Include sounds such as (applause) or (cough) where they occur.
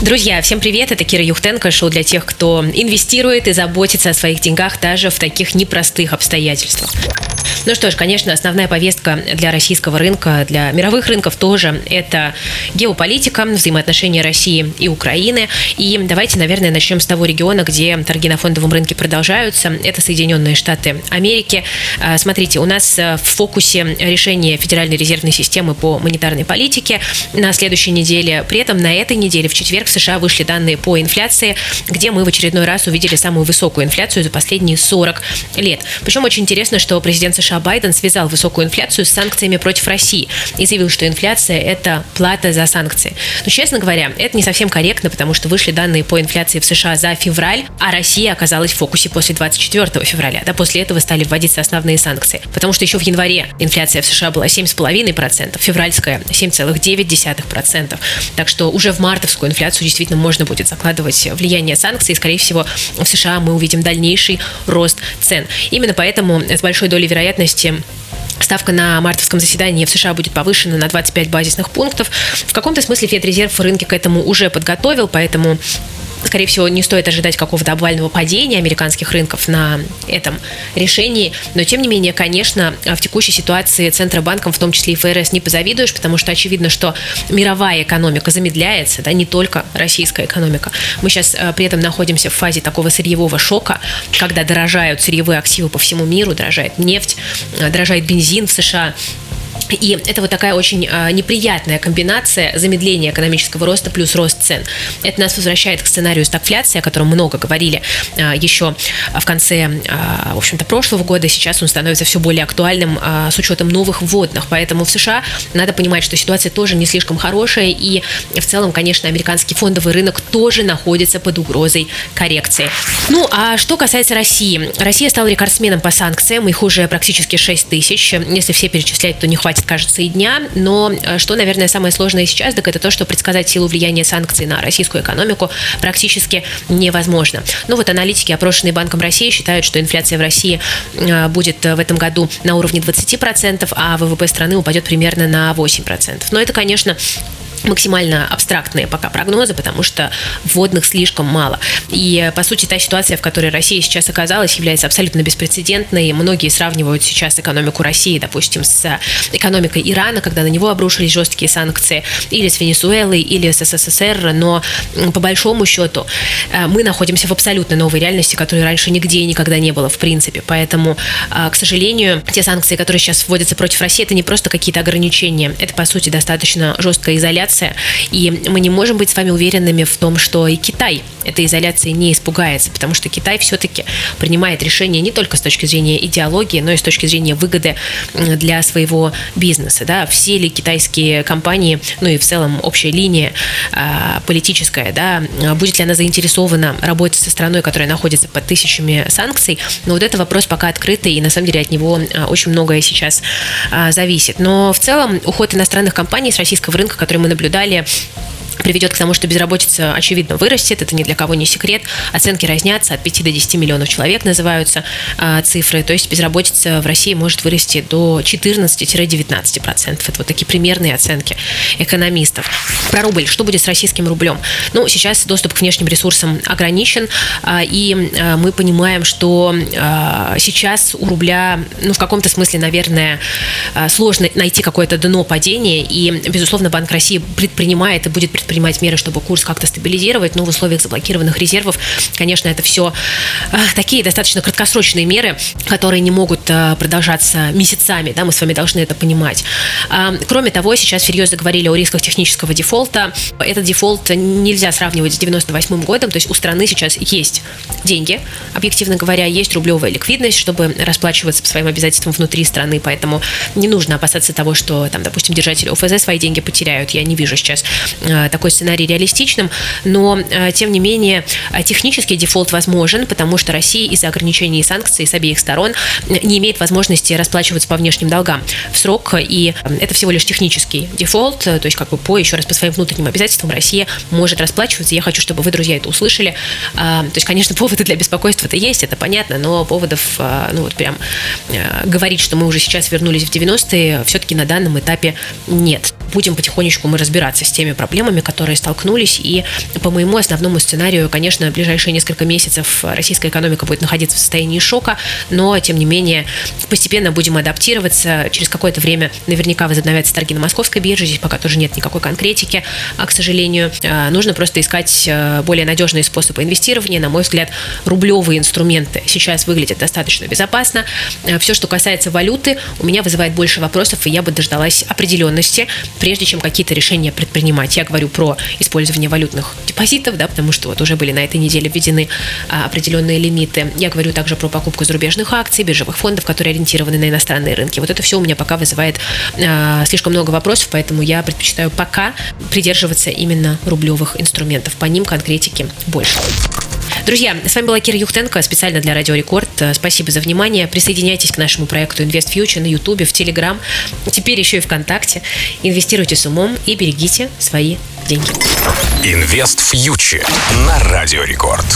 Друзья, всем привет! Это Кира Юхтенко, шоу для тех, кто инвестирует и заботится о своих деньгах даже в таких непростых обстоятельствах. Ну что ж, конечно, основная повестка для российского рынка, для мировых рынков тоже это геополитика, взаимоотношения России и Украины. И давайте, наверное, начнем с того региона, где торги на фондовом рынке продолжаются. Это Соединенные Штаты Америки. А, смотрите, у нас в фокусе решение Федеральной резервной системы по монетарной политике на следующей неделе. При этом на этой неделе, в четверг, в США вышли данные по инфляции, где мы в очередной раз увидели самую высокую инфляцию за последние 40 лет. Причем очень интересно, что президент США Байден связал высокую инфляцию с санкциями против России и заявил, что инфляция – это плата за санкции. Но, честно говоря, это не совсем корректно, потому что вышли данные по инфляции в США за февраль, а Россия оказалась в фокусе после 24 февраля. Да, после этого стали вводиться основные санкции. Потому что еще в январе инфляция в США была 7,5%, февральская 7,9%. Так что уже в мартовскую инфляцию действительно можно будет закладывать влияние санкций, и, скорее всего, в США мы увидим дальнейший рост цен. Именно поэтому с большой долей вероятности Ставка на мартовском заседании в США будет повышена на 25 базисных пунктов. В каком-то смысле Федрезерв рынки к этому уже подготовил, поэтому скорее всего, не стоит ожидать какого-то обвального падения американских рынков на этом решении. Но, тем не менее, конечно, в текущей ситуации Центробанком, в том числе и ФРС, не позавидуешь, потому что очевидно, что мировая экономика замедляется, да, не только российская экономика. Мы сейчас э, при этом находимся в фазе такого сырьевого шока, когда дорожают сырьевые активы по всему миру, дорожает нефть, э, дорожает бензин в США. И это вот такая очень э, неприятная комбинация замедления экономического роста плюс рост цен. Это нас возвращает к сценарию стагфляции, о котором много говорили э, еще в конце, э, в общем-то, прошлого года. Сейчас он становится все более актуальным э, с учетом новых вводных. Поэтому в США надо понимать, что ситуация тоже не слишком хорошая. И в целом, конечно, американский фондовый рынок тоже находится под угрозой коррекции. Ну, а что касается России. Россия стала рекордсменом по санкциям. Их уже практически 6 тысяч. Если все перечислять, то не хватит, кажется, и дня. Но э, что, наверное, самое сложное сейчас, так это то, что предсказать силу влияния санкций на российскую экономику практически невозможно. Ну вот аналитики, опрошенные Банком России, считают, что инфляция в России э, будет в этом году на уровне 20%, а ВВП страны упадет примерно на 8%. Но это, конечно, максимально абстрактные пока прогнозы, потому что вводных слишком мало. И, по сути, та ситуация, в которой Россия сейчас оказалась, является абсолютно беспрецедентной. Многие сравнивают сейчас экономику России, допустим, с экономикой Ирана, когда на него обрушились жесткие санкции, или с Венесуэлой, или с СССР, но по большому счету э, мы находимся в абсолютно новой реальности, которой раньше нигде и никогда не было в принципе. Поэтому, э, к сожалению, те санкции, которые сейчас вводятся против России, это не просто какие-то ограничения, это, по сути, достаточно жесткая изоляция изоляция, и мы не можем быть с вами уверенными в том, что и Китай этой изоляции не испугается, потому что Китай все-таки принимает решения не только с точки зрения идеологии, но и с точки зрения выгоды для своего бизнеса. Да? Все ли китайские компании, ну и в целом общая линия а, политическая, да, будет ли она заинтересована работать со страной, которая находится под тысячами санкций, но вот это вопрос пока открытый, и на самом деле от него а, очень многое сейчас а, зависит. Но в целом уход иностранных компаний с российского рынка, который мы наблюдали приведет к тому, что безработица, очевидно, вырастет. Это ни для кого не секрет. Оценки разнятся. От 5 до 10 миллионов человек называются а, цифры. То есть безработица в России может вырасти до 14-19%. Это вот такие примерные оценки экономистов. Про рубль. Что будет с российским рублем? Ну, сейчас доступ к внешним ресурсам ограничен. А, и а, мы понимаем, что а, сейчас у рубля, ну, в каком-то смысле, наверное, а, сложно найти какое-то дно падения. И, безусловно, Банк России предпринимает и будет предпринимать принимать меры, чтобы курс как-то стабилизировать, но в условиях заблокированных резервов, конечно, это все а, такие достаточно краткосрочные меры, которые не могут а, продолжаться месяцами, да, мы с вами должны это понимать. А, кроме того, сейчас всерьез заговорили о рисках технического дефолта. Этот дефолт нельзя сравнивать с 98 годом, то есть у страны сейчас есть деньги, объективно говоря, есть рублевая ликвидность, чтобы расплачиваться по своим обязательствам внутри страны, поэтому не нужно опасаться того, что там, допустим, держатели ОФЗ свои деньги потеряют. Я не вижу сейчас такой сценарий реалистичным, но, э, тем не менее, э, технический дефолт возможен, потому что Россия из-за ограничений и санкций с обеих сторон не имеет возможности расплачиваться по внешним долгам в срок, и это всего лишь технический дефолт, то есть как бы по, еще раз, по своим внутренним обязательствам Россия может расплачиваться. Я хочу, чтобы вы, друзья, это услышали. А, то есть, конечно, (laughs) поводы для беспокойства-то есть, это понятно, но поводов, а, ну вот прям э, говорить, что мы уже сейчас вернулись в 90-е, все-таки на данном этапе нет. Будем потихонечку мы разбираться с теми проблемами, которые столкнулись. И по моему основному сценарию, конечно, в ближайшие несколько месяцев российская экономика будет находиться в состоянии шока, но, тем не менее, постепенно будем адаптироваться. Через какое-то время наверняка возобновятся торги на московской бирже. Здесь пока тоже нет никакой конкретики, а, к сожалению. А, нужно просто искать э, более надежные способы инвестирования. На мой взгляд, рублевые инструменты сейчас выглядят достаточно безопасно. Э, Все, что касается валюты, у меня вызывает больше вопросов, и я бы дождалась определенности, прежде чем какие-то решения предпринимать. Я говорю про использование валютных депозитов, да, потому что вот уже были на этой неделе введены а, определенные лимиты. Я говорю также про покупку зарубежных акций, биржевых фондов, которые ориентированы на иностранные рынки. Вот это все у меня пока вызывает а, слишком много вопросов, поэтому я предпочитаю пока придерживаться именно рублевых инструментов. По ним конкретики больше. Друзья, с вами была Кира Юхтенко, специально для Радио Рекорд. Э, Спасибо за внимание. Присоединяйтесь к нашему проекту Invest Future на Ютубе, в Телеграм, теперь еще и ВКонтакте. Инвестируйте с умом и берегите свои деньги. Инвест фьючер на Радио Рекорд.